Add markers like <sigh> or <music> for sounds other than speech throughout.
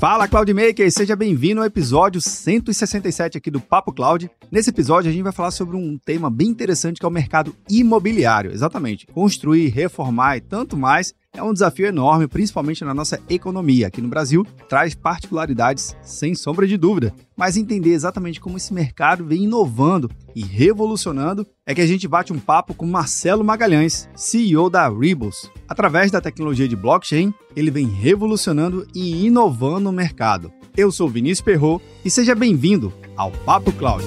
Fala Cloudmaker, seja bem-vindo ao episódio 167 aqui do Papo Cloud. Nesse episódio a gente vai falar sobre um tema bem interessante que é o mercado imobiliário. Exatamente, construir, reformar e tanto mais é um desafio enorme, principalmente na nossa economia. Aqui no Brasil, traz particularidades sem sombra de dúvida. Mas entender exatamente como esse mercado vem inovando e revolucionando é que a gente bate um papo com Marcelo Magalhães, CEO da Rebus. Através da tecnologia de blockchain, ele vem revolucionando e inovando o mercado. Eu sou Vinícius Perro e seja bem-vindo ao Papo Cloud.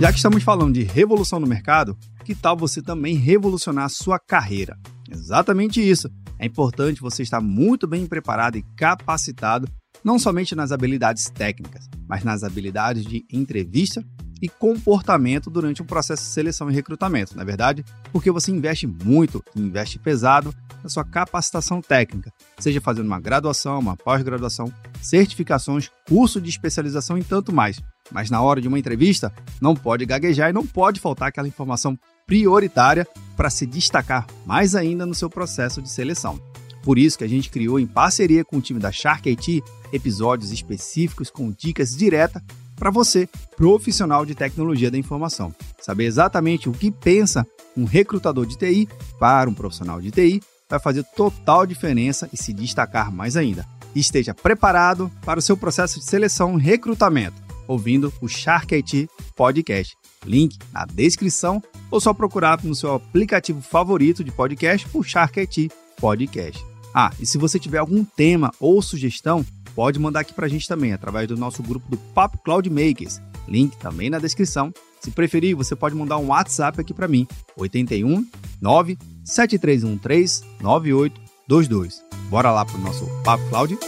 Já que estamos falando de revolução no mercado, que tal você também revolucionar a sua carreira? Exatamente isso. É importante você estar muito bem preparado e capacitado, não somente nas habilidades técnicas, mas nas habilidades de entrevista e comportamento durante o processo de seleção e recrutamento, na é verdade? Porque você investe muito, investe pesado na sua capacitação técnica, seja fazendo uma graduação, uma pós-graduação, certificações, curso de especialização e tanto mais. Mas na hora de uma entrevista, não pode gaguejar e não pode faltar aquela informação prioritária para se destacar mais ainda no seu processo de seleção. Por isso que a gente criou em parceria com o time da Shark IT episódios específicos com dicas diretas para você, profissional de tecnologia da informação. Saber exatamente o que pensa um recrutador de TI para um profissional de TI vai fazer total diferença e se destacar mais ainda. Esteja preparado para o seu processo de seleção e recrutamento ouvindo o Shark IT Podcast. Link na descrição ou só procurar no seu aplicativo favorito de podcast por Shark IT Podcast. Ah, e se você tiver algum tema ou sugestão, pode mandar aqui pra gente também através do nosso grupo do Papo Cloud Makers. Link também na descrição. Se preferir, você pode mandar um WhatsApp aqui para mim, 81 9 7313 9822. Bora lá pro nosso Papo Cloud?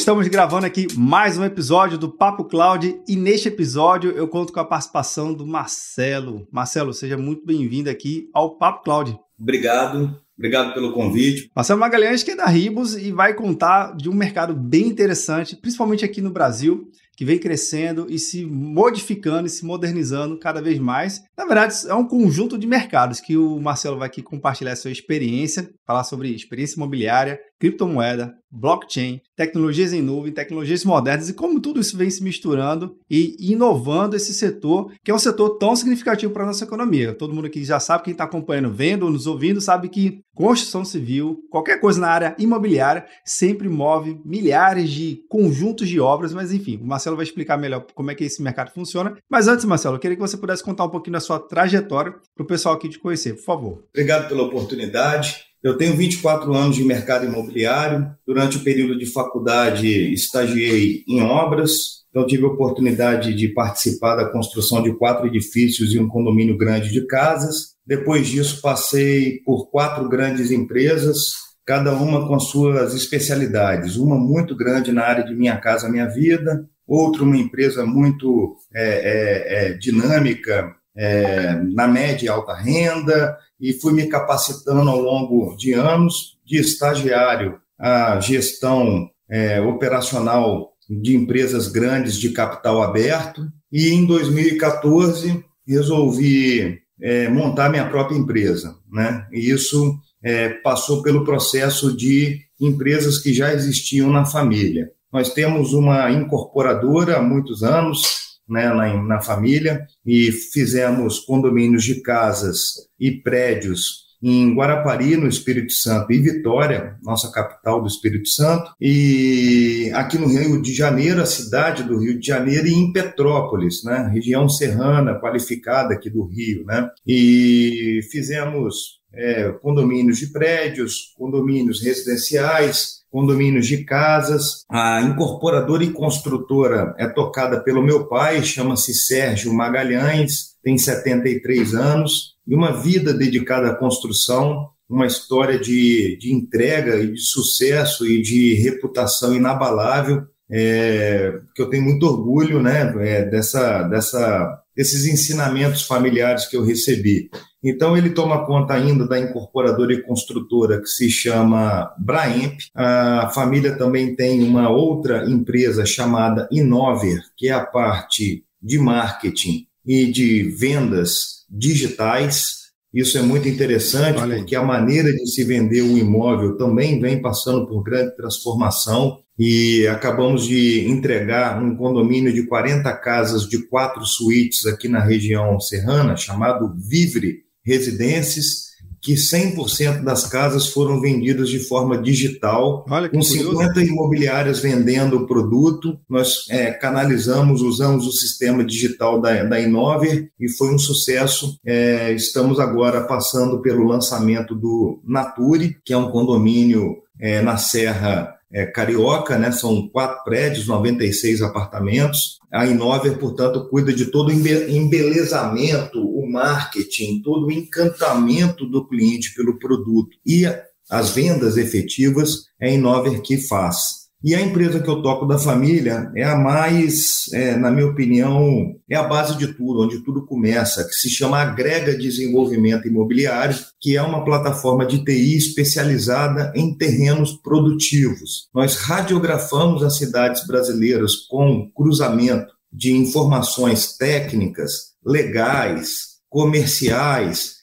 Estamos gravando aqui mais um episódio do Papo Cloud e neste episódio eu conto com a participação do Marcelo. Marcelo, seja muito bem-vindo aqui ao Papo Cloud. Obrigado, obrigado pelo convite. Marcelo Magalhães, que é da Ribos e vai contar de um mercado bem interessante, principalmente aqui no Brasil, que vem crescendo e se modificando e se modernizando cada vez mais. Na verdade, é um conjunto de mercados que o Marcelo vai aqui compartilhar sua experiência, falar sobre experiência imobiliária, criptomoeda, blockchain, tecnologias em nuvem, tecnologias modernas e como tudo isso vem se misturando e inovando esse setor, que é um setor tão significativo para a nossa economia. Todo mundo aqui já sabe, quem está acompanhando, vendo ou nos ouvindo, sabe que construção civil, qualquer coisa na área imobiliária, sempre move milhares de conjuntos de obras, mas enfim, o Marcelo vai explicar melhor como é que esse mercado funciona. Mas antes, Marcelo, eu queria que você pudesse contar um pouquinho da sua trajetória para o pessoal aqui te conhecer, por favor. Obrigado pela oportunidade. Eu tenho 24 anos de mercado imobiliário. Durante o período de faculdade, estagiei em obras. Então, tive a oportunidade de participar da construção de quatro edifícios e um condomínio grande de casas. Depois disso, passei por quatro grandes empresas, cada uma com suas especialidades. Uma muito grande na área de Minha Casa Minha Vida, outra uma empresa muito é, é, é, dinâmica é, na média e alta renda, e fui me capacitando ao longo de anos, de estagiário a gestão é, operacional de empresas grandes de capital aberto, e em 2014 resolvi é, montar minha própria empresa, né? E isso é, passou pelo processo de empresas que já existiam na família. Nós temos uma incorporadora há muitos anos, né, na, na família e fizemos condomínios de casas e prédios em Guarapari, no Espírito Santo, e Vitória, nossa capital do Espírito Santo, e aqui no Rio de Janeiro, a cidade do Rio de Janeiro, e em Petrópolis, né, região serrana qualificada aqui do Rio, né, e fizemos é, condomínios de prédios, condomínios residenciais, condomínios de casas. A incorporadora e construtora é tocada pelo meu pai, chama-se Sérgio Magalhães, tem 73 anos, e uma vida dedicada à construção, uma história de, de entrega e de sucesso e de reputação inabalável, é, que eu tenho muito orgulho né, é, dessa, dessa desses ensinamentos familiares que eu recebi. Então, ele toma conta ainda da incorporadora e construtora que se chama Braemp. A família também tem uma outra empresa chamada Inover, que é a parte de marketing e de vendas digitais. Isso é muito interessante, porque a maneira de se vender o imóvel também vem passando por grande transformação e acabamos de entregar um condomínio de 40 casas de quatro suítes aqui na região serrana, chamado Vivre Residências, que 100% das casas foram vendidas de forma digital, com 50 imobiliárias vendendo o produto. Nós é, canalizamos, usamos o sistema digital da, da Inover e foi um sucesso. É, estamos agora passando pelo lançamento do Nature, que é um condomínio é, na Serra é, Carioca, né? são quatro prédios, 96 apartamentos. A Inover, portanto, cuida de todo o embelezamento, o marketing, todo o encantamento do cliente pelo produto. E as vendas efetivas é a Inover que faz. E a empresa que eu toco da família é a mais, é, na minha opinião, é a base de tudo, onde tudo começa, que se chama Agrega Desenvolvimento Imobiliário, que é uma plataforma de TI especializada em terrenos produtivos. Nós radiografamos as cidades brasileiras com cruzamento de informações técnicas, legais, comerciais,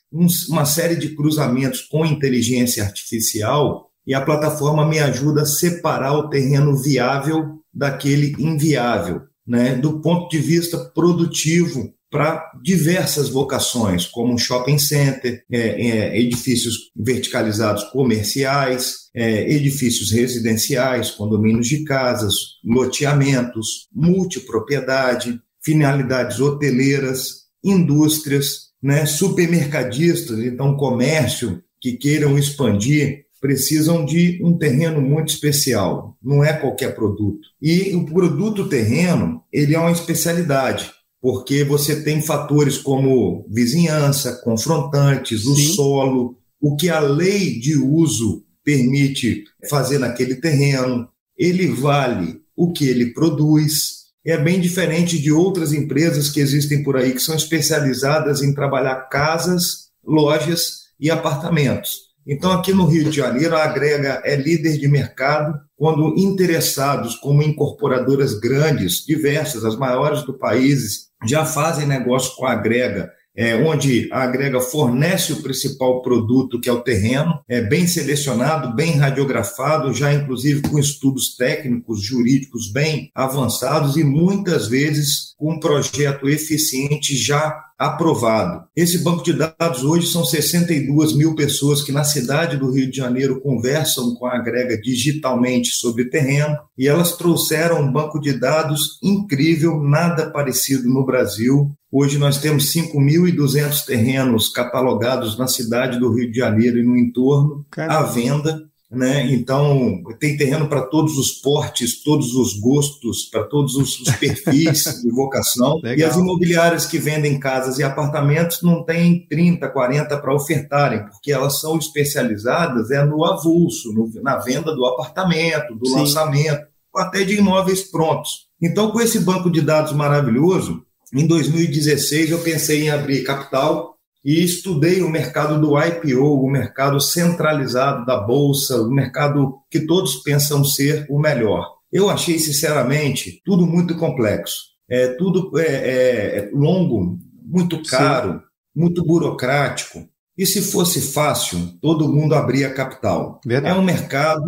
uma série de cruzamentos com inteligência artificial e a plataforma me ajuda a separar o terreno viável daquele inviável, né, do ponto de vista produtivo para diversas vocações, como shopping center, é, é, edifícios verticalizados comerciais, é, edifícios residenciais, condomínios de casas, loteamentos, multipropriedade, finalidades hoteleiras, indústrias, né, supermercadistas, então comércio que queiram expandir precisam de um terreno muito especial, não é qualquer produto. E o produto terreno, ele é uma especialidade, porque você tem fatores como vizinhança, confrontantes, o Sim. solo, o que a lei de uso permite fazer naquele terreno, ele vale o que ele produz. É bem diferente de outras empresas que existem por aí que são especializadas em trabalhar casas, lojas e apartamentos. Então, aqui no Rio de Janeiro, a Agrega é líder de mercado quando interessados, como incorporadoras grandes, diversas, as maiores do país, já fazem negócio com a Agrega é, onde a agrega fornece o principal produto, que é o terreno, é bem selecionado, bem radiografado, já inclusive com estudos técnicos, jurídicos bem avançados e muitas vezes com um projeto eficiente já aprovado. Esse banco de dados hoje são 62 mil pessoas que na cidade do Rio de Janeiro conversam com a agrega digitalmente sobre terreno e elas trouxeram um banco de dados incrível, nada parecido no Brasil. Hoje nós temos 5.200 terrenos catalogados na cidade do Rio de Janeiro e no entorno à venda né? Então, tem terreno para todos os portes, todos os gostos, para todos os, os perfis <laughs> de vocação. Legal. E as imobiliárias que vendem casas e apartamentos não têm 30, 40 para ofertarem, porque elas são especializadas é no avulso, no, na venda do apartamento, do Sim. lançamento, até de imóveis prontos. Então, com esse banco de dados maravilhoso, em 2016 eu pensei em abrir capital e estudei o mercado do IPO, o mercado centralizado da bolsa, o mercado que todos pensam ser o melhor. Eu achei, sinceramente, tudo muito complexo. É tudo é, é, é longo, muito caro, Sim. muito burocrático. E se fosse fácil, todo mundo abria capital. Verdade. É um mercado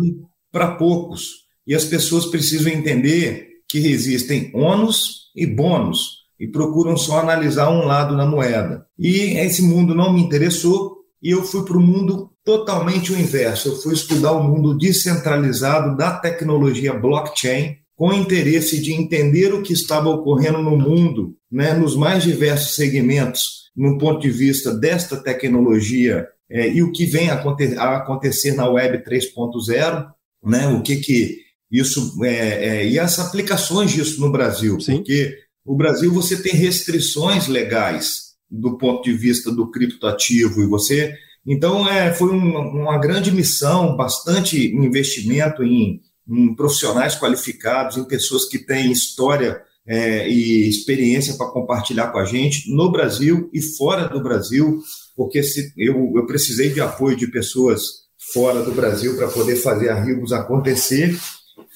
para poucos. E as pessoas precisam entender que existem ônus e bônus e procuram só analisar um lado da moeda. E esse mundo não me interessou e eu fui para o mundo totalmente o inverso. Eu fui estudar o mundo descentralizado da tecnologia blockchain com interesse de entender o que estava ocorrendo no mundo, né, nos mais diversos segmentos, no ponto de vista desta tecnologia é, e o que vem a acontecer, a acontecer na Web 3.0, né, o que que isso é, é, e as aplicações disso no Brasil, Sim. porque o Brasil você tem restrições legais do ponto de vista do criptoativo e você então é, foi uma, uma grande missão, bastante investimento em, em, profissionais qualificados, em pessoas que têm história é, e experiência para compartilhar com a gente no Brasil e fora do Brasil, porque se, eu, eu precisei de apoio de pessoas fora do Brasil para poder fazer a Ribos acontecer.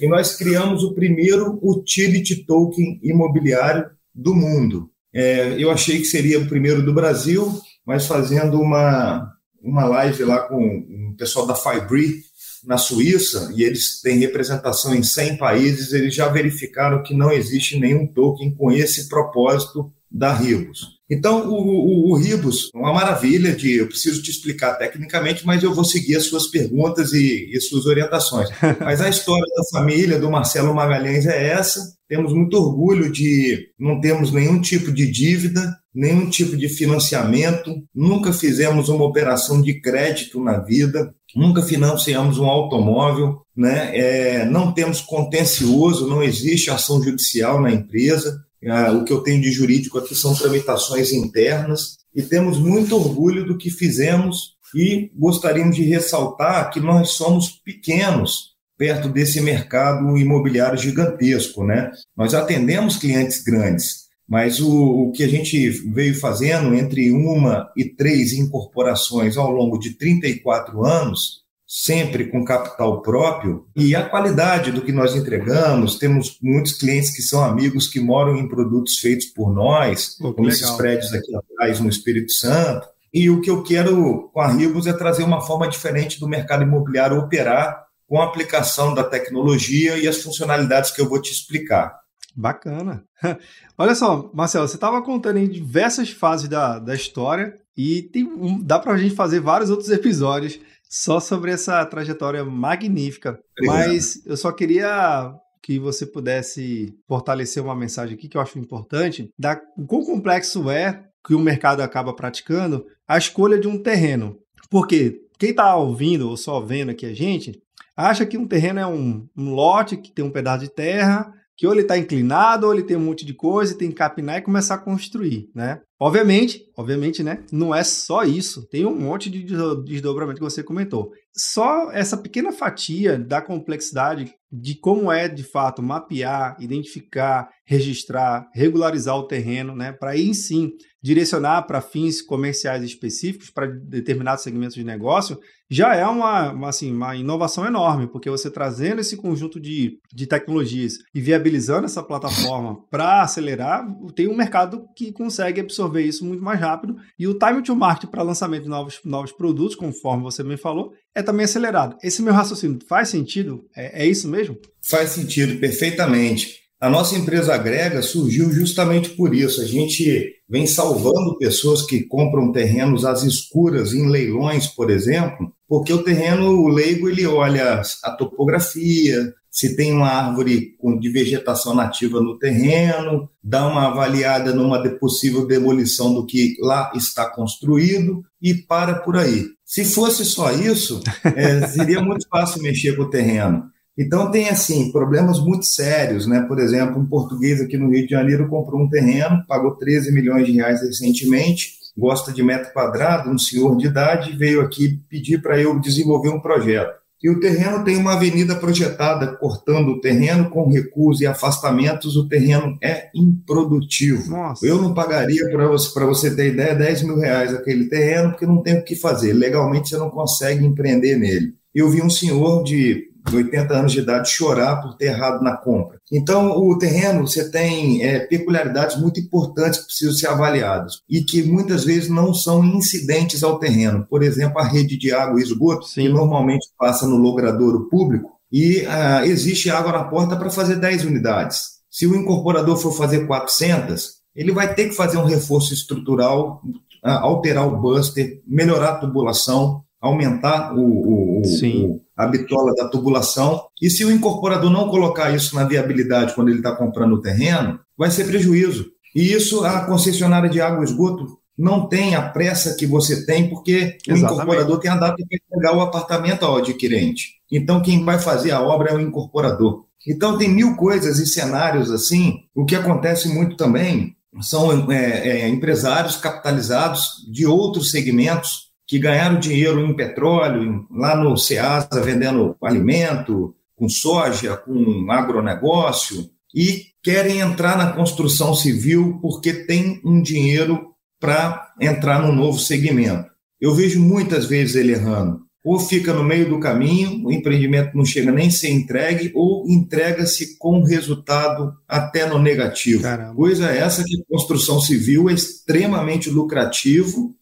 E nós criamos o primeiro utility token imobiliário do mundo. É, eu achei que seria o primeiro do Brasil, mas fazendo uma, uma live lá com o pessoal da Fibri na Suíça, e eles têm representação em 100 países, eles já verificaram que não existe nenhum token com esse propósito da Ribos. Então, o, o, o Ribos, uma maravilha de. Eu preciso te explicar tecnicamente, mas eu vou seguir as suas perguntas e, e suas orientações. <laughs> Mas a história da família do Marcelo Magalhães é essa. Temos muito orgulho de não termos nenhum tipo de dívida, nenhum tipo de financiamento, nunca fizemos uma operação de crédito na vida, nunca financiamos um automóvel, né? É, não temos contencioso, não existe ação judicial na empresa. Ah, o que eu tenho de jurídico aqui são tramitações internas e temos muito orgulho do que fizemos e gostaríamos de ressaltar que nós somos pequenos perto desse mercado imobiliário gigantesco, né? Nós atendemos clientes grandes, mas o, o que a gente veio fazendo entre uma e três incorporações ao longo de 34 anos sempre com capital próprio e a qualidade do que nós entregamos. Temos muitos clientes que são amigos que moram em produtos feitos por nós, oh, como legal. esses prédios aqui atrás no Espírito Santo. E o que eu quero com a Ribos é trazer uma forma diferente do mercado imobiliário operar com a aplicação da tecnologia e as funcionalidades que eu vou te explicar. Bacana. <laughs> Olha só, Marcelo, você estava contando em diversas fases da, da história e tem, dá para a gente fazer vários outros episódios só sobre essa trajetória magnífica. Obrigado. Mas eu só queria que você pudesse fortalecer uma mensagem aqui que eu acho importante, da o quão complexo é que o mercado acaba praticando a escolha de um terreno. Porque quem está ouvindo ou só vendo aqui a gente, acha que um terreno é um, um lote que tem um pedaço de terra que ou ele está inclinado, ou ele tem um monte de coisa, tem que capinar e começar a construir, né? Obviamente, obviamente, né? Não é só isso. Tem um monte de desdobramento que você comentou. Só essa pequena fatia da complexidade de como é de fato mapear, identificar, registrar, regularizar o terreno, né? Para aí sim direcionar para fins comerciais específicos para determinados segmentos de negócio, já é uma, uma, assim, uma inovação enorme, porque você trazendo esse conjunto de, de tecnologias e viabilizando essa plataforma para acelerar, tem um mercado que consegue absorver isso muito mais rápido e o time to market para lançamento de novos, novos produtos, conforme você bem falou, é também acelerado. Esse meu raciocínio faz sentido? É, é isso mesmo? Faz sentido, perfeitamente. A nossa empresa Agrega surgiu justamente por isso. A gente vem salvando pessoas que compram terrenos às escuras em leilões, por exemplo, porque o terreno o leigo ele olha a topografia, se tem uma árvore de vegetação nativa no terreno, dá uma avaliada numa possível demolição do que lá está construído e para por aí. Se fosse só isso, é, <laughs> seria muito fácil mexer com o terreno. Então tem assim problemas muito sérios, né? Por exemplo, um português aqui no Rio de Janeiro comprou um terreno, pagou 13 milhões de reais recentemente, gosta de metro quadrado, um senhor de idade veio aqui pedir para eu desenvolver um projeto. E o terreno tem uma avenida projetada cortando o terreno com recuos e afastamentos, o terreno é improdutivo. Nossa. Eu não pagaria, para você, você ter ideia, 10 mil reais aquele terreno, porque não tem o que fazer. Legalmente você não consegue empreender nele. Eu vi um senhor de de 80 anos de idade chorar por ter errado na compra. Então, o terreno, você tem é, peculiaridades muito importantes que precisam ser avaliadas e que muitas vezes não são incidentes ao terreno. Por exemplo, a rede de água e esgoto, Sim. que normalmente passa no logradouro público, e ah, existe água na porta para fazer 10 unidades. Se o incorporador for fazer 400, ele vai ter que fazer um reforço estrutural, ah, alterar o buster, melhorar a tubulação, aumentar o, o, o, a bitola da tubulação. E se o incorporador não colocar isso na viabilidade quando ele está comprando o terreno, vai ser prejuízo. E isso a concessionária de água e esgoto não tem a pressa que você tem, porque Exatamente. o incorporador tem a data para entregar o apartamento ao adquirente. Então, quem vai fazer a obra é o incorporador. Então, tem mil coisas e cenários assim. O que acontece muito também são é, é, empresários capitalizados de outros segmentos que ganharam dinheiro em petróleo, lá no Ceasa vendendo alimento, com soja, com agronegócio, e querem entrar na construção civil porque tem um dinheiro para entrar num novo segmento. Eu vejo muitas vezes ele errando. Ou fica no meio do caminho, o empreendimento não chega nem a ser entregue, ou entrega-se com resultado até no negativo. Caramba. Coisa essa que construção civil é extremamente lucrativo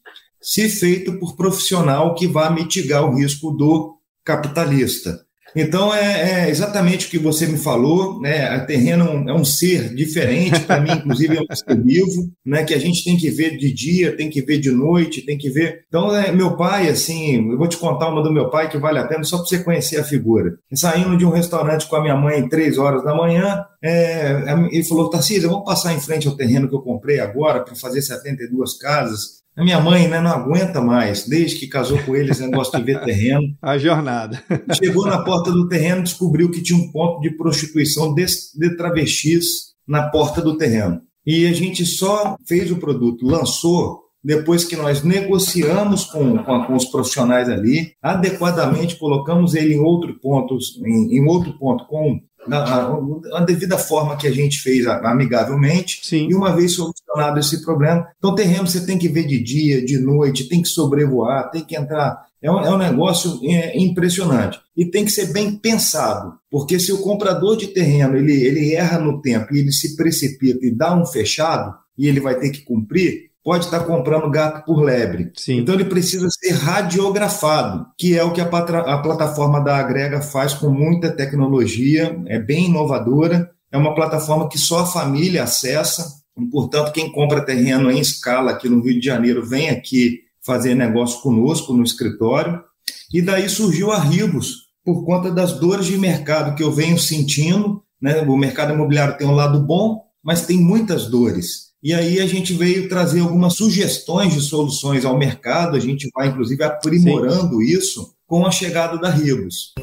se feito por profissional que vá mitigar o risco do capitalista. Então, é, é, exatamente o que você me falou, né? A terreno é um ser diferente, para mim, inclusive, é um ser vivo, né? Que a gente tem que ver de dia, tem que ver de noite, tem que ver. Então, é, meu pai, assim, eu vou te contar uma do meu pai que vale a pena, só para você conhecer a figura. Saindo de um restaurante com a minha mãe três horas da manhã, é, ele falou: Tarcísio, vamos passar em frente ao terreno que eu comprei agora para fazer 72 casas. A minha mãe né, não aguenta mais, desde que casou com eles, negócio de ver terreno. <laughs> A jornada. Chegou na porta do terreno, descobriu que tinha um ponto de prostituição de, de travestis na porta do terreno. E a gente só fez o produto, lançou depois que nós negociamos com, com, com, os profissionais ali, adequadamente colocamos ele em outro ponto, em, em outro ponto com a, devida forma que a gente fez amigavelmente, Sim. e uma vez solucionado esse problema. Então, terreno você tem que ver de dia, de noite, tem que sobrevoar, tem que entrar. É um, é um negócio é, impressionante. E tem que ser bem pensado, porque se o comprador de terreno ele, ele erra no tempo e ele se precipita e dá um fechado, e ele vai ter que cumprir, pode estar comprando gato por lebre. Sim. Então ele precisa ser radiografado, que é o que a, a plataforma da Agrega faz com muita tecnologia, é bem inovadora, é uma plataforma que só a família acessa, e, portanto, quem compra terreno em escala aqui no Rio de Janeiro vem aqui fazer negócio conosco no escritório, e daí surgiu a Ribos, por conta das dores de mercado que eu venho sentindo, né? o mercado imobiliário tem um lado bom, mas tem muitas dores. E aí a gente veio trazer algumas sugestões de soluções ao mercado, a gente vai inclusive aprimorando Sim. isso com a chegada da Ribos.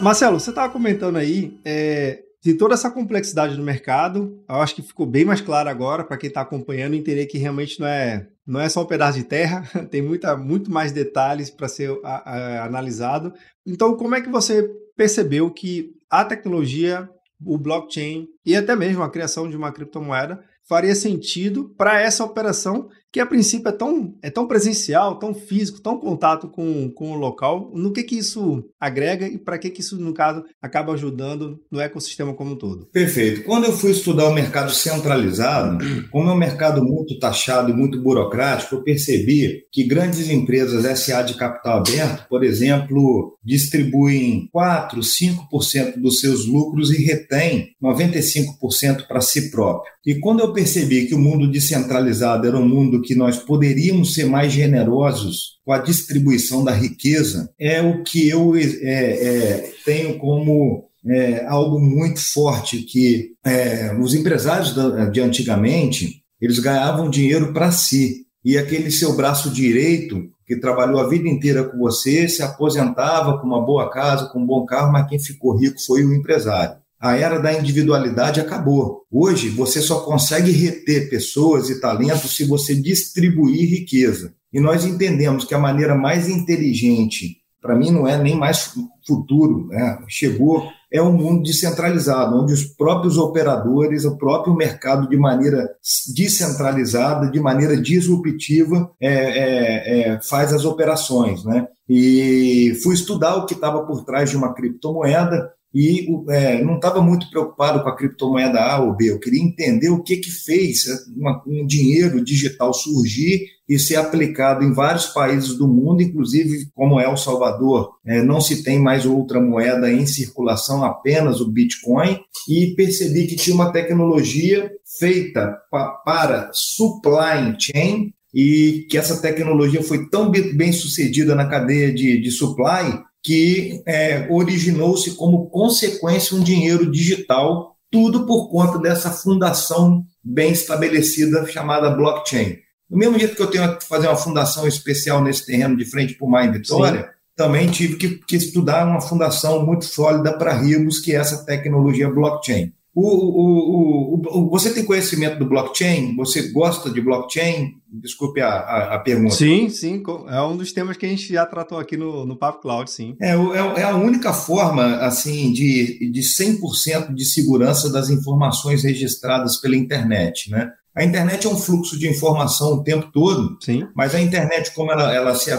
Marcelo, você estava comentando aí é, de toda essa complexidade do mercado. Eu acho que ficou bem mais claro agora para quem está acompanhando entender que realmente não é, não é só um pedaço de terra, <laughs> tem muita, muito mais detalhes para ser a, a, analisado. Então, como é que você percebeu que a tecnologia o blockchain e até mesmo a criação de uma criptomoeda faria sentido para essa operação que a princípio é tão, é tão presencial, tão físico, tão contato com, com o local, no que, que isso agrega e para que, que isso, no caso, acaba ajudando no ecossistema como um todo? Perfeito. Quando eu fui estudar o mercado centralizado, <clears throat> como é um mercado muito taxado e muito burocrático, eu percebi que grandes empresas SA de capital aberto, por exemplo, distribuem 4, 5% dos seus lucros e retêm 95% para si próprio. E quando eu percebi que o mundo descentralizado era um mundo que nós poderíamos ser mais generosos com a distribuição da riqueza, é o que eu é, é, tenho como é, algo muito forte que é, os empresários de antigamente eles ganhavam dinheiro para si. E aquele seu braço direito que trabalhou a vida inteira com você se aposentava com uma boa casa, com um bom carro, mas quem ficou rico foi o empresário a era da individualidade acabou. Hoje, você só consegue reter pessoas e talentos se você distribuir riqueza. E nós entendemos que a maneira mais inteligente, para mim não é nem mais futuro, né? chegou, é um mundo descentralizado, onde os próprios operadores, o próprio mercado, de maneira descentralizada, de maneira disruptiva, é, é, é, faz as operações. Né? E fui estudar o que estava por trás de uma criptomoeda, e é, não estava muito preocupado com a criptomoeda A ou B. Eu queria entender o que, que fez uma, um dinheiro digital surgir e ser aplicado em vários países do mundo, inclusive como El Salvador. É, não se tem mais outra moeda em circulação, apenas o Bitcoin, e percebi que tinha uma tecnologia feita pa, para supply chain e que essa tecnologia foi tão bem sucedida na cadeia de, de supply que é, originou-se como consequência um dinheiro digital, tudo por conta dessa fundação bem estabelecida chamada blockchain. Do mesmo jeito que eu tenho que fazer uma fundação especial nesse terreno de frente para o Mar em Vitória, Sim. também tive que, que, estudar uma fundação muito sólida para Ribos, que é essa tecnologia blockchain. O, o, o, você tem conhecimento do blockchain? Você gosta de blockchain? Desculpe a, a, a, pergunta. Sim, sim. É um dos temas que a gente já tratou aqui no, no Papo Cloud, sim. É, é, é a única forma, assim, de, de 100% de segurança das informações registradas pela internet, né? A internet é um fluxo de informação o tempo todo, Sim. mas a internet, como ela, ela, se,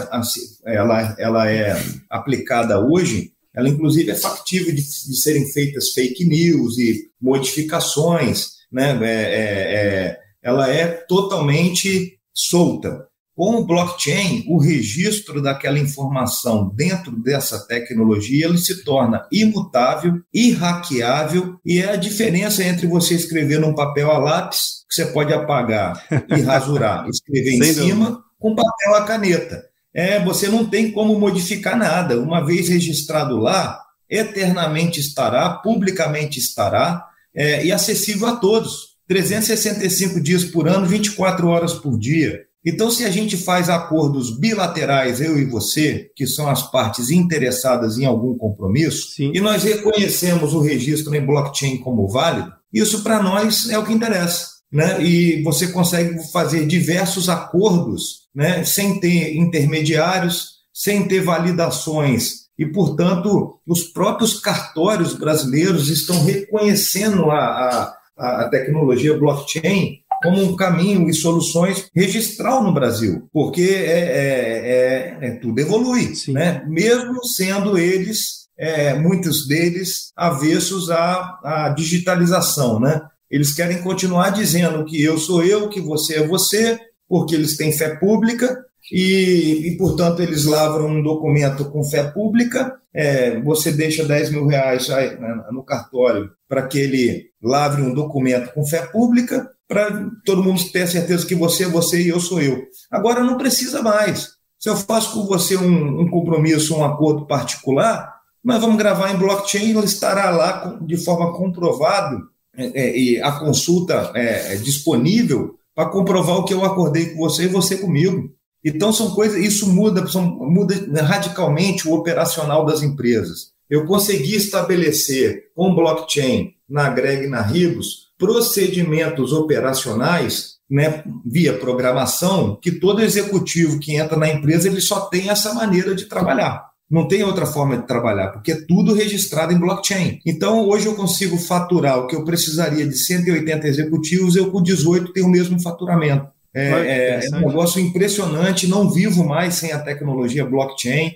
ela, ela é aplicada hoje, ela inclusive é factível de, de serem feitas fake news e modificações, né? É, é, é, ela é totalmente solta. Com o blockchain, o registro daquela informação dentro dessa tecnologia ele se torna imutável, irraqueável, e é a diferença entre você escrever num papel a lápis, que você pode apagar e rasurar, <laughs> escrever em cima, com papel a caneta. É, você não tem como modificar nada. Uma vez registrado lá, eternamente estará, publicamente estará, é, e acessível a todos. 365 dias por ano, 24 horas por dia. Então, se a gente faz acordos bilaterais, eu e você, que são as partes interessadas em algum compromisso, Sim. e nós reconhecemos o registro em blockchain como válido, isso para nós é o que interessa. Né? E você consegue fazer diversos acordos né? sem ter intermediários, sem ter validações. E, portanto, os próprios cartórios brasileiros estão reconhecendo a, a, a tecnologia blockchain como um caminho e soluções registral no Brasil, porque é, é, é, é tudo evolui, né? mesmo sendo eles, é, muitos deles, avessos à, à digitalização. Né? Eles querem continuar dizendo que eu sou eu, que você é você, porque eles têm fé pública e, e, portanto, eles lavram um documento com fé pública. É, você deixa 10 mil reais né, no cartório para que ele lavre um documento com fé pública, para todo mundo ter certeza que você é você e eu sou eu. Agora não precisa mais. Se eu faço com você um, um compromisso, um acordo particular, nós vamos gravar em blockchain, ele estará lá de forma comprovada é, é, a consulta é, é disponível para comprovar o que eu acordei com você e você comigo. Então são coisas, isso muda, são, muda radicalmente o operacional das empresas. Eu consegui estabelecer com blockchain na Greg e na Ribos procedimentos operacionais né, via programação que todo executivo que entra na empresa ele só tem essa maneira de trabalhar. Não tem outra forma de trabalhar, porque é tudo registrado em blockchain. Então, hoje eu consigo faturar o que eu precisaria de 180 executivos, eu com 18 tenho o mesmo faturamento. É, é, é, um negócio impressionante, não vivo mais sem a tecnologia blockchain.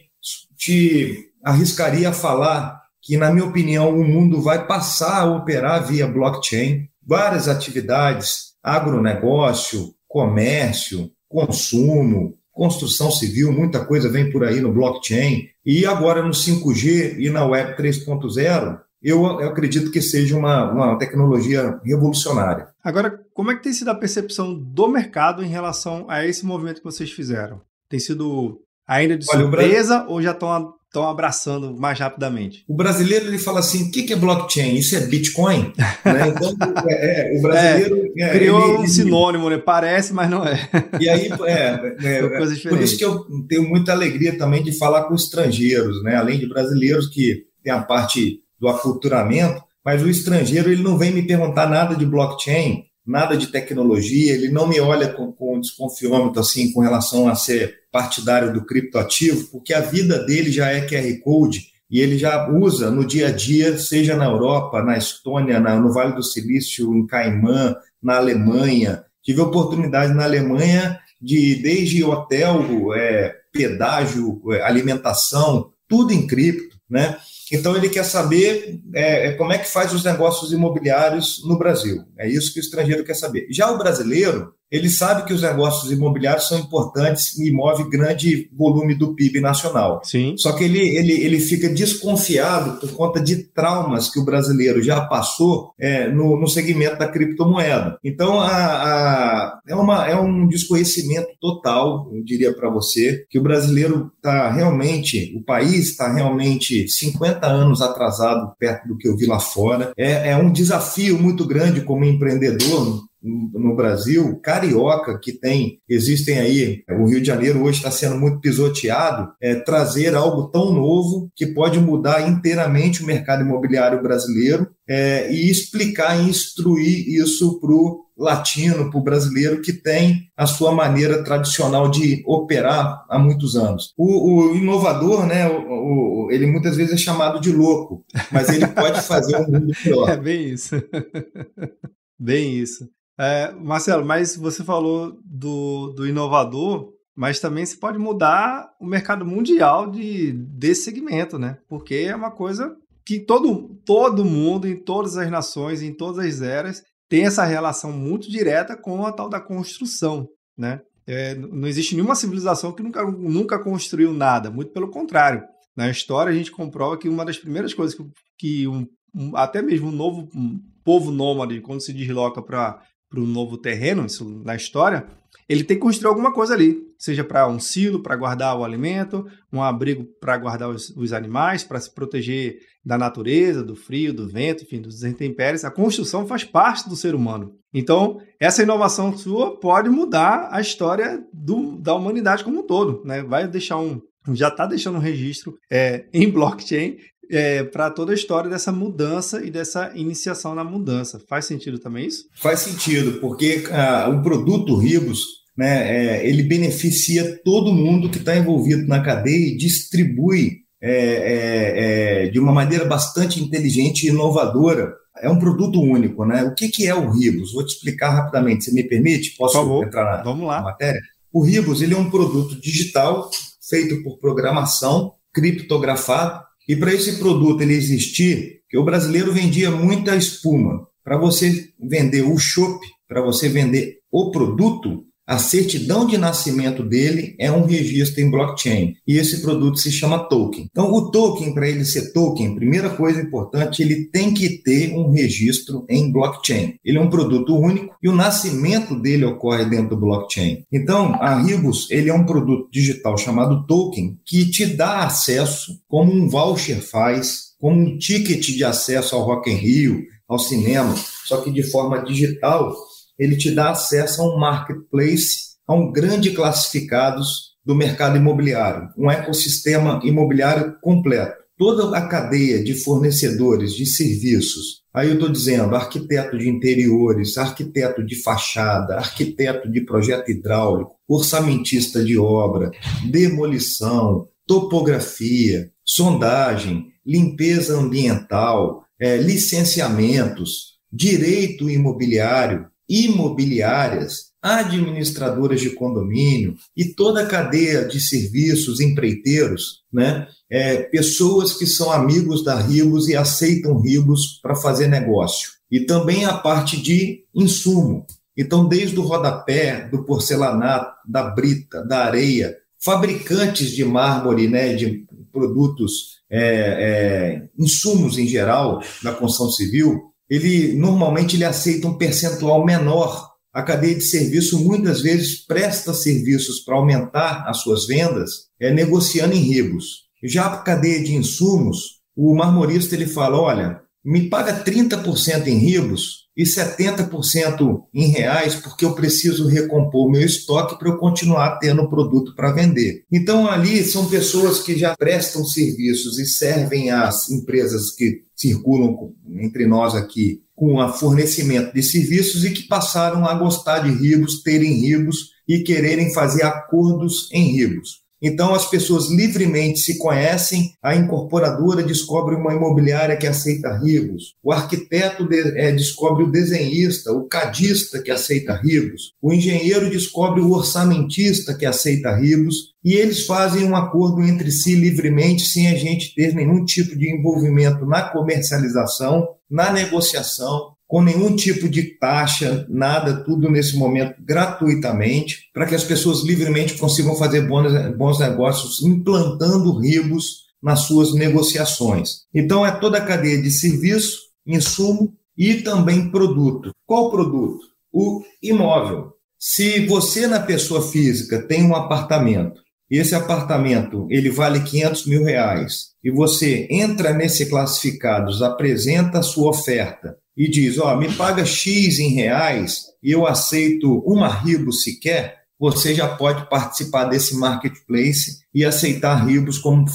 Te arriscaria a falar que, na minha opinião, o mundo vai passar a operar via blockchain. Várias atividades, agronegócio, comércio, consumo, construção civil, muita coisa vem por aí no blockchain. E agora no 5G e na Web 3.0, eu, eu acredito que seja uma, uma tecnologia revolucionária. Agora, como é que tem sido a percepção do mercado em relação a esse movimento que vocês fizeram? Tem sido ainda de Olha, surpresa ou já estão estão abraçando mais rapidamente? O brasileiro ele fala assim: o que, é blockchain? Isso é Bitcoin? <laughs> né? Então, é, é, o brasileiro. É, criou ele, um sinônimo, né? Parece, mas não é. E aí, é, <laughs> é, é por isso que eu tenho muita alegria também de falar com estrangeiros, né? além de brasileiros que tem a parte do aculturamento, mas o estrangeiro ele não vem me perguntar nada de blockchain, nada de tecnologia, ele não me olha com, com desconfiômetro assim com relação a ser partidário do criptoativo, porque a vida dele já é QR Code e ele já usa no dia a dia, seja na Europa, na Estônia, na, no Vale do Silício, em Caimã, na Alemanha. Tive oportunidade na Alemanha de, desde hotel, é, pedágio, é, alimentação, tudo em cripto, né? Então, ele quer saber é, é, como é que faz os negócios imobiliários no Brasil. É isso que o estrangeiro quer saber. Já o brasileiro, ele sabe que os negócios imobiliários são importantes e move grande volume do PIB nacional. Sim. Só que ele, ele, ele fica desconfiado por conta de traumas que o brasileiro já passou é, no, no segmento da criptomoeda. Então, a, a, é, uma, é um desconhecimento total, eu diria para você, que o brasileiro está realmente, o país está realmente 50 anos atrasado perto do que eu vi lá fora. É, é um desafio muito grande como empreendedor no Brasil, carioca, que tem, existem aí, o Rio de Janeiro hoje está sendo muito pisoteado, é trazer algo tão novo que pode mudar inteiramente o mercado imobiliário brasileiro é, e explicar e instruir isso para o latino, para o brasileiro que tem a sua maneira tradicional de operar há muitos anos. O, o inovador, né, o, o, ele muitas vezes é chamado de louco, mas ele pode fazer um mundo pior. <laughs> É bem isso. <laughs> bem isso. É, Marcelo, mas você falou do, do inovador, mas também se pode mudar o mercado mundial de, desse segmento, né? Porque é uma coisa que todo, todo mundo, em todas as nações, em todas as eras, tem essa relação muito direta com a tal da construção, né? É, não existe nenhuma civilização que nunca, nunca construiu nada, muito pelo contrário. Na história, a gente comprova que uma das primeiras coisas que, que um, um, até mesmo um novo um povo nômade, quando se desloca para para um novo terreno, isso na história, ele tem que construir alguma coisa ali, seja para um silo para guardar o alimento, um abrigo para guardar os, os animais, para se proteger da natureza, do frio, do vento, enfim, dos intempéries. A construção faz parte do ser humano. Então, essa inovação sua pode mudar a história do, da humanidade como um todo, né? Vai deixar um, já está deixando um registro é, em blockchain é, para toda a história dessa mudança e dessa iniciação na mudança. Faz sentido também isso? Faz sentido, porque ah, o produto Ribos né, é, ele beneficia todo mundo que está envolvido na cadeia e distribui é, é, é, de uma maneira bastante inteligente e inovadora. É um produto único, né? O que, que é o Ribos? Vou te explicar rapidamente, se me permite? Posso favor, entrar na, Vamos lá. na matéria? O Ribos ele é um produto digital feito por programação, criptografado, e para esse produto ele existir, que o brasileiro vendia muita espuma. Para você vender o chopp, para você vender o produto, a certidão de nascimento dele é um registro em blockchain e esse produto se chama token. Então, o token, para ele ser token, primeira coisa importante, ele tem que ter um registro em blockchain. Ele é um produto único e o nascimento dele ocorre dentro do blockchain. Então, a Ribus, ele é um produto digital chamado token que te dá acesso, como um voucher faz, como um ticket de acesso ao Rock in Rio, ao cinema, só que de forma digital ele te dá acesso a um marketplace, a um grande classificados do mercado imobiliário, um ecossistema imobiliário completo. Toda a cadeia de fornecedores de serviços, aí eu estou dizendo arquiteto de interiores, arquiteto de fachada, arquiteto de projeto hidráulico, orçamentista de obra, demolição, topografia, sondagem, limpeza ambiental, é, licenciamentos, direito imobiliário, imobiliárias, administradoras de condomínio e toda a cadeia de serviços, empreiteiros, né? É, pessoas que são amigos da Ribos e aceitam Ribos para fazer negócio. E também a parte de insumo. Então, desde o rodapé, do porcelanato, da brita, da areia, fabricantes de mármore, né, de produtos, é, é, insumos em geral da construção civil, ele normalmente ele aceita um percentual menor. A cadeia de serviço muitas vezes presta serviços para aumentar as suas vendas, é negociando em ribos. Já a cadeia de insumos, o marmorista ele fala, olha, me paga 30% em ribos e 70% em reais, porque eu preciso recompor meu estoque para eu continuar tendo produto para vender. Então, ali são pessoas que já prestam serviços e servem às empresas que circulam entre nós aqui com o fornecimento de serviços e que passaram a gostar de ribos, terem ribos e quererem fazer acordos em ribos. Então, as pessoas livremente se conhecem, a incorporadora descobre uma imobiliária que aceita ribos, o arquiteto de, é, descobre o desenhista, o cadista que aceita ribos, o engenheiro descobre o orçamentista que aceita ribos, e eles fazem um acordo entre si livremente, sem a gente ter nenhum tipo de envolvimento na comercialização, na negociação, com nenhum tipo de taxa, nada, tudo nesse momento gratuitamente, para que as pessoas livremente consigam fazer bons, bons negócios, implantando ribos nas suas negociações. Então, é toda a cadeia de serviço, insumo e também produto. Qual produto? O imóvel. Se você, na pessoa física, tem um apartamento e esse apartamento ele vale 500 mil reais e você entra nesse classificados, apresenta a sua oferta e diz, ó, me paga X em reais e eu aceito uma ribo sequer, você já pode participar desse marketplace e aceitar ribos como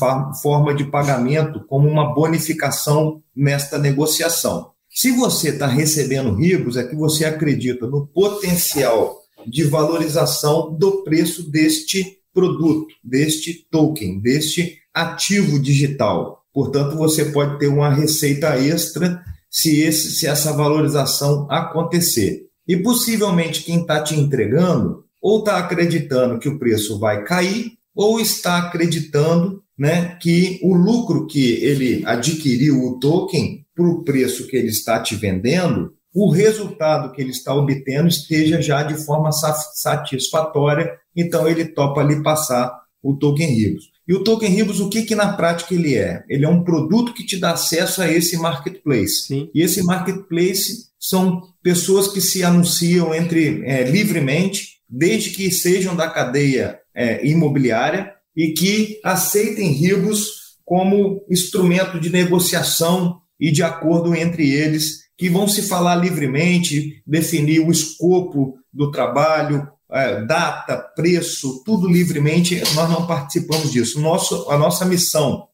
forma de pagamento, como uma bonificação nesta negociação. Se você está recebendo ribos, é que você acredita no potencial de valorização do preço deste produto, deste token, deste ativo digital. Portanto, você pode ter uma receita extra se, esse, se essa valorização acontecer. E possivelmente quem está te entregando ou está acreditando que o preço vai cair, ou está acreditando né, que o lucro que ele adquiriu o token para o preço que ele está te vendendo, o resultado que ele está obtendo esteja já de forma satisfatória, então ele topa ali passar o token Ribos. E o token Ribos, o que, que na prática ele é? Ele é um produto que te dá acesso a esse marketplace. Sim. E esse marketplace são pessoas que se anunciam entre é, livremente, desde que sejam da cadeia é, imobiliária e que aceitem Ribos como instrumento de negociação e de acordo entre eles, que vão se falar livremente, definir o escopo do trabalho, data, preço, tudo livremente, nós não participamos disso. Nosso, a nossa missão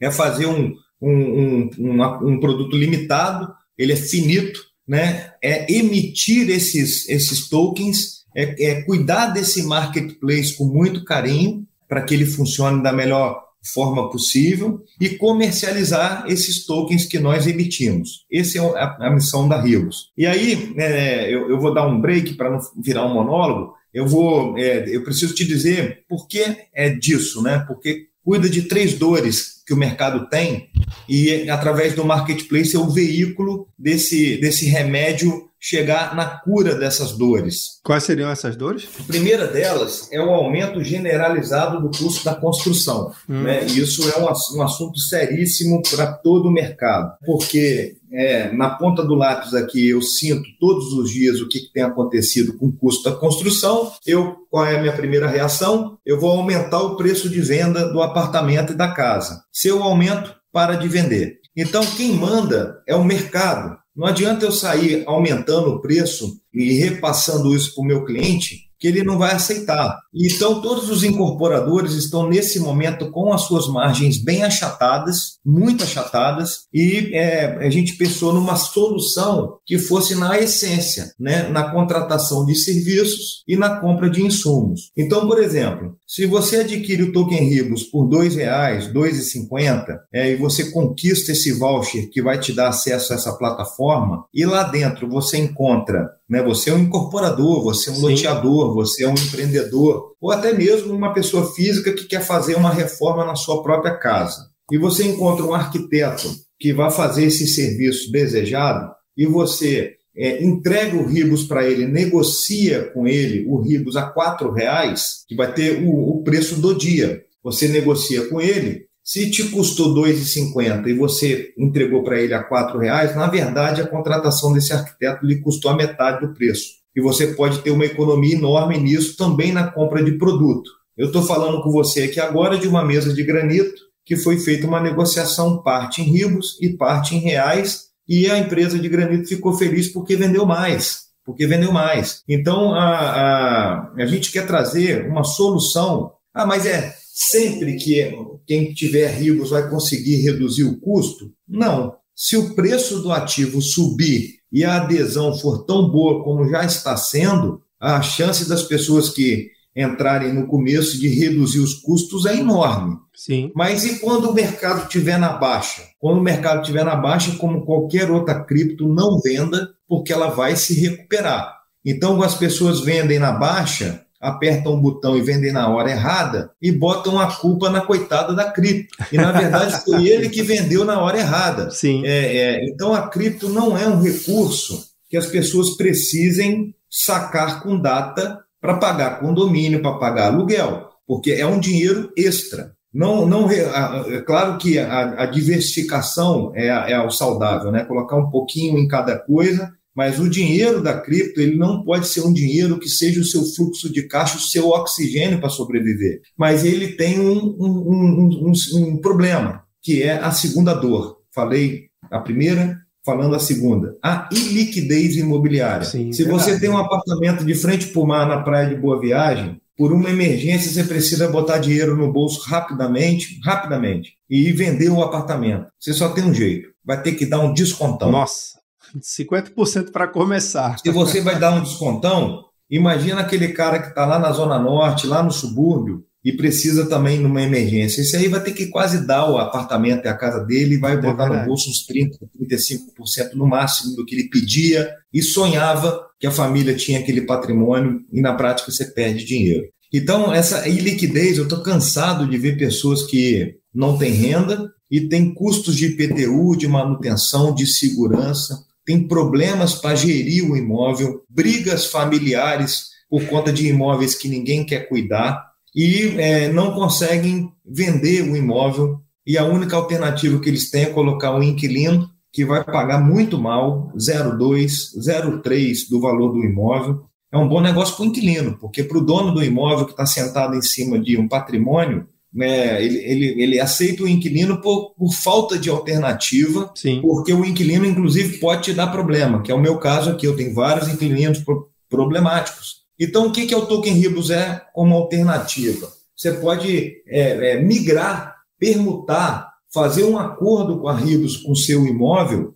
é fazer um, um, um, um produto limitado, ele é finito, né? é emitir esses, esses tokens, é, é cuidar desse marketplace com muito carinho, para que ele funcione da melhor forma possível e comercializar esses tokens que nós emitimos. Essa é a, a missão da Rios. E aí, é, eu, eu, vou dar um break para não virar um monólogo. Eu vou, é, eu preciso te dizer por que é disso, né? Porque cuida de três dores que o mercado tem e através do marketplace é o veículo desse, desse remédio chegar na cura dessas dores. Quais seriam essas dores? A primeira delas é o aumento generalizado do custo da construção. Hum. Né? Isso é um, um assunto seríssimo para todo o mercado, porque é, na ponta do lápis aqui eu sinto todos os dias o que, que tem acontecido com o custo da construção. Eu, qual é a minha primeira reação? Eu vou aumentar o preço de venda do apartamento e da casa. Se eu aumento, para de vender. Então, quem manda é o mercado. Não adianta eu sair aumentando o preço e repassando isso para o meu cliente, que ele não vai aceitar. Então, todos os incorporadores estão nesse momento com as suas margens bem achatadas, muito achatadas, e é, a gente pensou numa solução que fosse na essência, né, na contratação de serviços e na compra de insumos. Então, por exemplo, se você adquire o token Ribos por R$ 2,00, R$ 2,50, é, e você conquista esse voucher que vai te dar acesso a essa plataforma, e lá dentro você encontra né? Você é um incorporador, você é um Sim. loteador, você é um empreendedor, ou até mesmo uma pessoa física que quer fazer uma reforma na sua própria casa. E você encontra um arquiteto que vai fazer esse serviço desejado e você é, entrega o Ribos para ele, negocia com ele o Ribos a quatro reais, que vai ter o, o preço do dia. Você negocia com ele se te custou R$ 2,50 e você entregou para ele a R$ reais, na verdade a contratação desse arquiteto lhe custou a metade do preço. E você pode ter uma economia enorme nisso também na compra de produto. Eu estou falando com você aqui agora de uma mesa de granito que foi feita uma negociação parte em ribos e parte em reais e a empresa de granito ficou feliz porque vendeu mais, porque vendeu mais. Então a, a, a gente quer trazer uma solução. Ah, mas é sempre que quem tiver ribos vai conseguir reduzir o custo? Não. Se o preço do ativo subir e a adesão for tão boa como já está sendo, a chance das pessoas que entrarem no começo de reduzir os custos é enorme. Sim. Mas e quando o mercado estiver na baixa? Quando o mercado estiver na baixa, como qualquer outra cripto, não venda, porque ela vai se recuperar. Então, as pessoas vendem na baixa, apertam um botão e vendem na hora errada e botam a culpa na coitada da cripto. E na verdade <laughs> foi ele que vendeu na hora errada. Sim. É, é, então a cripto não é um recurso que as pessoas precisem sacar com data para pagar condomínio, para pagar aluguel, porque é um dinheiro extra. Não, não, é claro que a, a diversificação é, é o saudável, né? Colocar um pouquinho em cada coisa mas o dinheiro da cripto ele não pode ser um dinheiro que seja o seu fluxo de caixa, o seu oxigênio para sobreviver. Mas ele tem um, um, um, um, problema, que é a segunda dor. Falei a primeira, falando a segunda, a iliquidez imobiliária. Sim, Se verdade. você tem um apartamento de frente para o mar na praia de Boa Viagem, por uma emergência você precisa botar dinheiro no bolso rapidamente, rapidamente, e vender o apartamento. Você só tem um jeito, vai ter que dar um descontão. Nossa, 50% para começar. Se você vai dar um descontão, imagina aquele cara que está lá na Zona Norte, lá no subúrbio, e precisa também numa emergência. Esse aí vai ter que quase dar o apartamento e a casa dele e vai é botar verdade. no bolso uns 30%, 35% no máximo do que ele pedia e sonhava que a família tinha aquele patrimônio e na prática você perde dinheiro. Então, essa iliquidez, eu estou cansado de ver pessoas que não têm renda e têm custos de IPTU, de manutenção, de segurança, tem problemas para gerir o imóvel, brigas familiares por conta de imóveis que ninguém quer cuidar e é, não conseguem vender o imóvel e a única alternativa que eles têm é colocar um inquilino que vai pagar muito mal, 0,2, 0,3 do valor do imóvel. É um bom negócio para o inquilino, porque para o dono do imóvel que está sentado em cima de um patrimônio, né, ele, ele, ele aceita o inquilino por, por falta de alternativa, Sim. porque o inquilino, inclusive, pode te dar problema, que é o meu caso aqui. Eu tenho vários inquilinos problemáticos. Então, o que, que é o Token Ribos é como alternativa? Você pode é, é, migrar, permutar, fazer um acordo com a Ribos com seu imóvel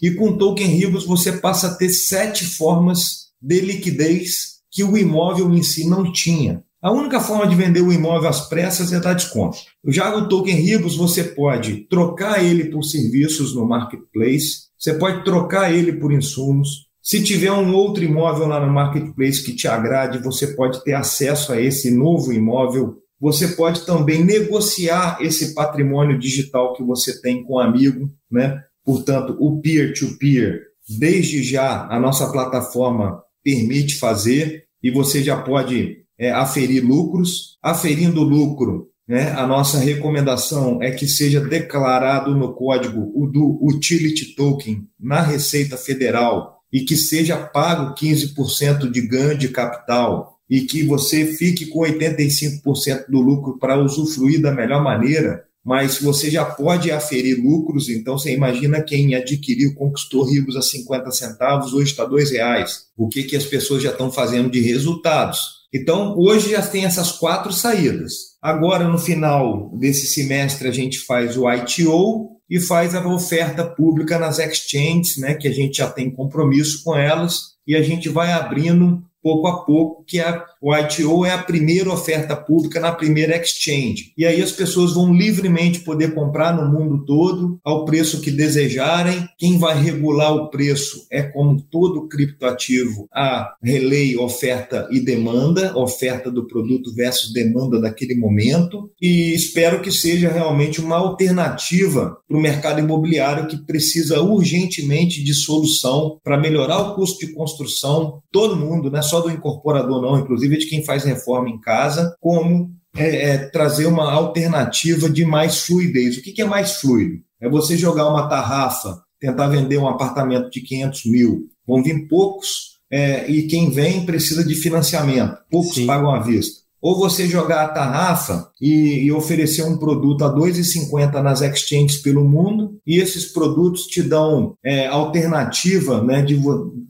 e com o Token Ribos você passa a ter sete formas de liquidez que o imóvel em si não tinha. A única forma de vender o imóvel às pressas é dar desconto. Já o Token Ribos você pode trocar ele por serviços no marketplace, você pode trocar ele por insumos, se tiver um outro imóvel lá no marketplace que te agrade, você pode ter acesso a esse novo imóvel. Você pode também negociar esse patrimônio digital que você tem com um amigo, né? Portanto, o peer-to-peer, -peer, desde já a nossa plataforma permite fazer e você já pode é, aferir lucros. Aferindo lucro, né, a nossa recomendação é que seja declarado no código o do Utility Token na Receita Federal e que seja pago 15% de ganho de capital e que você fique com 85% do lucro para usufruir da melhor maneira, mas você já pode aferir lucros, então você imagina quem adquiriu, conquistou ribos a 50 centavos, hoje está R$ reais. O que, que as pessoas já estão fazendo de resultados? Então, hoje já tem essas quatro saídas. Agora, no final desse semestre, a gente faz o ITO, e faz a oferta pública nas exchanges, né, que a gente já tem compromisso com elas, e a gente vai abrindo pouco a pouco, que a, o ITO é a primeira oferta pública na primeira exchange. E aí as pessoas vão livremente poder comprar no mundo todo ao preço que desejarem. Quem vai regular o preço é, como todo criptoativo, a relay oferta e demanda, oferta do produto versus demanda daquele momento. E espero que seja realmente uma alternativa para o mercado imobiliário que precisa urgentemente de solução para melhorar o custo de construção. Todo mundo, né? só do incorporador, não, inclusive de quem faz reforma em casa, como é, é, trazer uma alternativa de mais fluidez. O que, que é mais fluido? É você jogar uma tarrafa, tentar vender um apartamento de 500 mil. Vão vir poucos é, e quem vem precisa de financiamento. Poucos Sim. pagam à vista ou você jogar a tarrafa e, e oferecer um produto a 2,50 nas exchanges pelo mundo, e esses produtos te dão é, alternativa né, de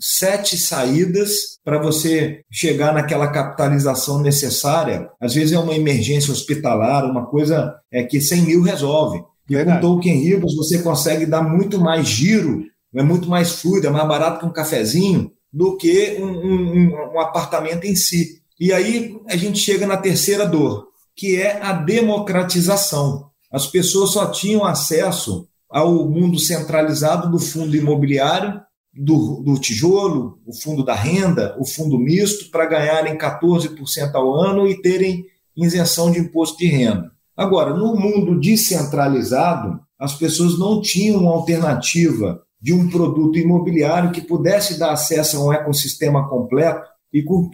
sete saídas para você chegar naquela capitalização necessária. Às vezes é uma emergência hospitalar, uma coisa é, que 100 mil resolve. E Verdade. com Token Ribos você consegue dar muito mais giro, é muito mais fluido, é mais barato que um cafezinho do que um, um, um apartamento em si. E aí a gente chega na terceira dor, que é a democratização. As pessoas só tinham acesso ao mundo centralizado do fundo imobiliário, do, do tijolo, o fundo da renda, o fundo misto, para ganharem 14% ao ano e terem isenção de imposto de renda. Agora, no mundo descentralizado, as pessoas não tinham uma alternativa de um produto imobiliário que pudesse dar acesso a um ecossistema completo e com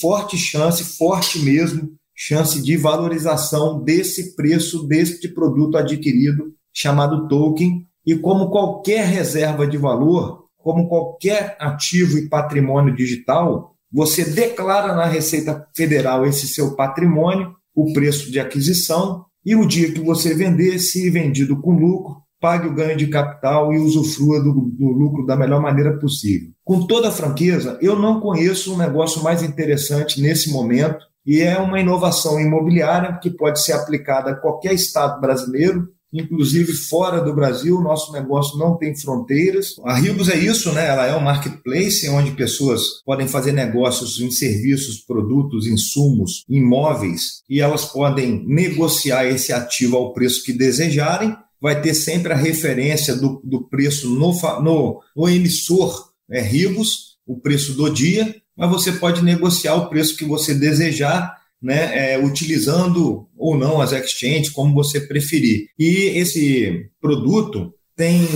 forte chance, forte mesmo, chance de valorização desse preço deste produto adquirido chamado token. E como qualquer reserva de valor, como qualquer ativo e patrimônio digital, você declara na Receita Federal esse seu patrimônio, o preço de aquisição, e o dia que você vender, se vendido com lucro, pague o ganho de capital e usufrua do, do lucro da melhor maneira possível. Com toda franqueza, eu não conheço um negócio mais interessante nesse momento e é uma inovação imobiliária que pode ser aplicada a qualquer estado brasileiro inclusive fora do Brasil, nosso negócio não tem fronteiras. A Ribos é isso, né? Ela é um marketplace onde pessoas podem fazer negócios em serviços, produtos, insumos, imóveis e elas podem negociar esse ativo ao preço que desejarem. Vai ter sempre a referência do, do preço no, no, no emissor é, Ribos, o preço do dia, mas você pode negociar o preço que você desejar né, é, utilizando ou não as exchanges, como você preferir. E esse produto tem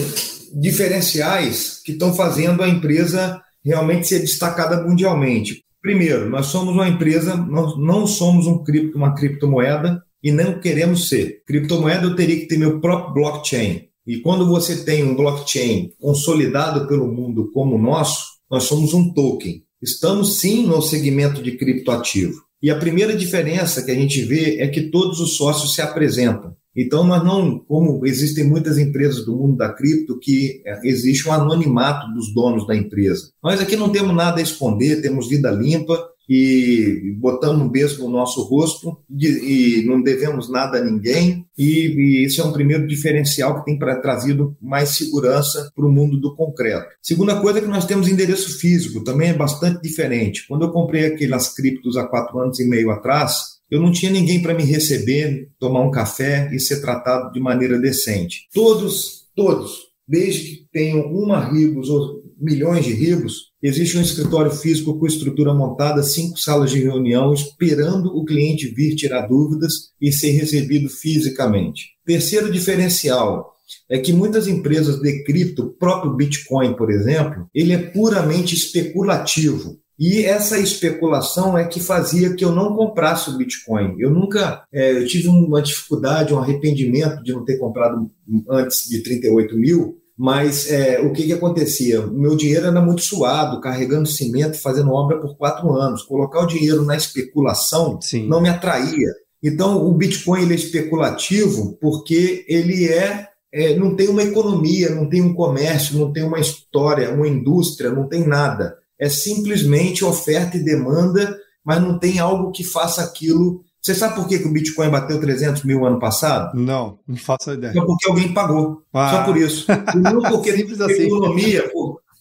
diferenciais que estão fazendo a empresa realmente ser destacada mundialmente. Primeiro, nós somos uma empresa, nós não somos um cripto, uma criptomoeda e não queremos ser. Criptomoeda eu teria que ter meu próprio blockchain. E quando você tem um blockchain consolidado pelo mundo como o nosso, nós somos um token. Estamos sim no segmento de criptoativo. E a primeira diferença que a gente vê é que todos os sócios se apresentam. Então, nós não, como existem muitas empresas do mundo da cripto, que é, existe um anonimato dos donos da empresa. Nós aqui não temos nada a esconder, temos vida limpa, e botamos um beijo no nosso rosto e não devemos nada a ninguém. E, e isso é um primeiro diferencial que tem pra, trazido mais segurança para o mundo do concreto. Segunda coisa é que nós temos endereço físico, também é bastante diferente. Quando eu comprei aquelas criptos há quatro anos e meio atrás, eu não tinha ninguém para me receber, tomar um café e ser tratado de maneira decente. Todos, todos, desde que tenham uma Ribos ou milhões de Ribos, Existe um escritório físico com estrutura montada, cinco salas de reunião, esperando o cliente vir tirar dúvidas e ser recebido fisicamente. Terceiro diferencial é que muitas empresas de cripto, o próprio Bitcoin, por exemplo, ele é puramente especulativo. E essa especulação é que fazia que eu não comprasse o Bitcoin. Eu nunca é, eu tive uma dificuldade, um arrependimento de não ter comprado antes de 38 mil, mas é, o que, que acontecia? O meu dinheiro era muito suado, carregando cimento, fazendo obra por quatro anos. Colocar o dinheiro na especulação Sim. não me atraía. Então, o Bitcoin ele é especulativo porque ele é, é, não tem uma economia, não tem um comércio, não tem uma história, uma indústria, não tem nada. É simplesmente oferta e demanda, mas não tem algo que faça aquilo você sabe por que, que o Bitcoin bateu 300 mil ano passado? Não, não faço ideia. É porque alguém pagou. Ah. Só por isso. <laughs> E não porque tem uma assim. economia,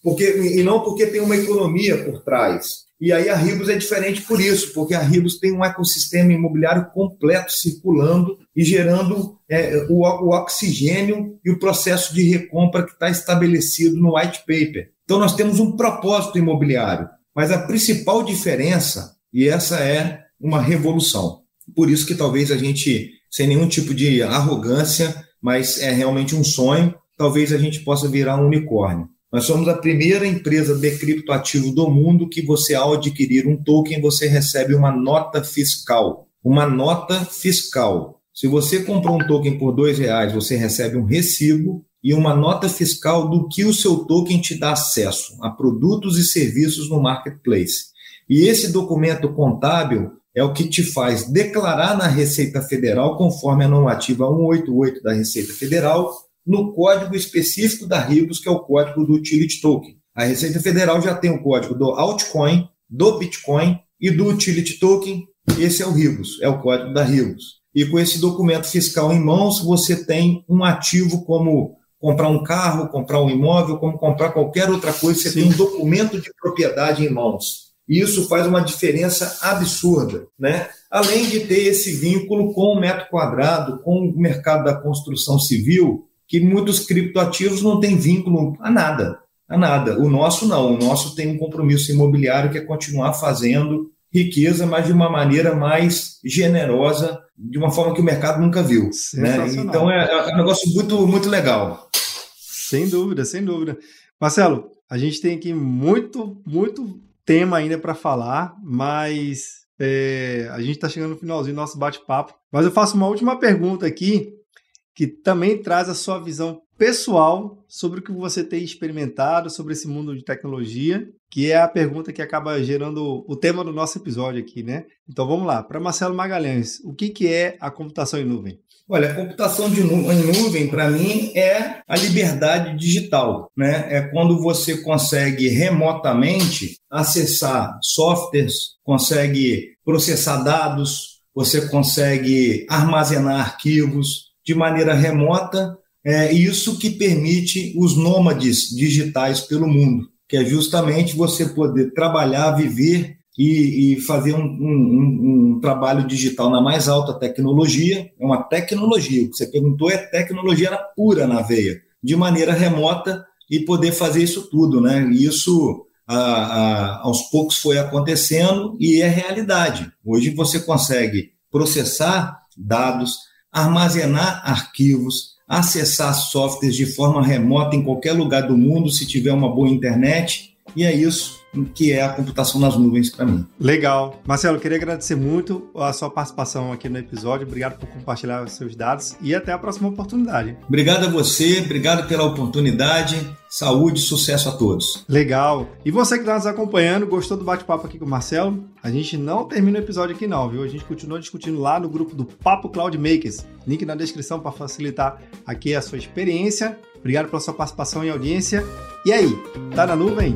porque, e não porque tem uma economia por trás. E aí a Ribos é diferente por isso, porque a Ribos tem um ecossistema imobiliário completo circulando e gerando é, o, o oxigênio e o processo de recompra que está estabelecido no white paper. Então nós temos um propósito imobiliário, mas a principal diferença, e essa é uma revolução, por isso que talvez a gente, sem nenhum tipo de arrogância, mas é realmente um sonho, talvez a gente possa virar um unicórnio. Nós somos a primeira empresa de criptoativo do mundo que você, ao adquirir um token, você recebe uma nota fiscal. Uma nota fiscal. Se você comprou um token por dois reais, você recebe um recibo e uma nota fiscal do que o seu token te dá acesso a produtos e serviços no marketplace. E esse documento contábil é o que te faz declarar na Receita Federal, conforme a normativa 188 da Receita Federal, no código específico da RIBOS, que é o código do Utility Token. A Receita Federal já tem o código do altcoin, do Bitcoin e do Utility Token. Esse é o RIBOS, é o código da RIBOS. E com esse documento fiscal em mãos, você tem um ativo como comprar um carro, comprar um imóvel, como comprar qualquer outra coisa, você Sim. tem um documento de propriedade em mãos. E isso faz uma diferença absurda, né? Além de ter esse vínculo com o metro quadrado, com o mercado da construção civil, que muitos criptoativos não têm vínculo a nada, a nada. O nosso não, o nosso tem um compromisso imobiliário que é continuar fazendo riqueza, mas de uma maneira mais generosa, de uma forma que o mercado nunca viu. Né? Então é, é um negócio muito, muito legal. Sem dúvida, sem dúvida. Marcelo, a gente tem aqui muito, muito tema ainda para falar, mas é, a gente está chegando no finalzinho do nosso bate-papo. Mas eu faço uma última pergunta aqui, que também traz a sua visão pessoal sobre o que você tem experimentado sobre esse mundo de tecnologia, que é a pergunta que acaba gerando o tema do nosso episódio aqui, né? Então vamos lá, para Marcelo Magalhães, o que, que é a computação em nuvem? Olha, a computação de nu em nuvem, para mim, é a liberdade digital. Né? É quando você consegue remotamente acessar softwares, consegue processar dados, você consegue armazenar arquivos de maneira remota. É isso que permite os nômades digitais pelo mundo, que é justamente você poder trabalhar, viver e, e fazer um, um, um, trabalho digital na mais alta tecnologia. É uma tecnologia, o que você perguntou é tecnologia pura na veia, de maneira remota e poder fazer isso tudo. Né? E isso, a, a, aos poucos, foi acontecendo e é realidade. Hoje você consegue processar dados, armazenar arquivos, acessar softwares de forma remota em qualquer lugar do mundo, se tiver uma boa internet, e é isso que é a computação nas nuvens para mim. Legal. Marcelo, queria agradecer muito a sua participação aqui no episódio. Obrigado por compartilhar os seus dados e até a próxima oportunidade. Obrigado a você, obrigado pela oportunidade. Saúde e sucesso a todos. Legal. E você que está nos acompanhando, gostou do bate-papo aqui com o Marcelo? A gente não termina o episódio aqui não, viu? A gente continua discutindo lá no grupo do Papo Cloud Makers. Link na descrição para facilitar aqui a sua experiência. Obrigado pela sua participação e audiência. E aí, tá na nuvem?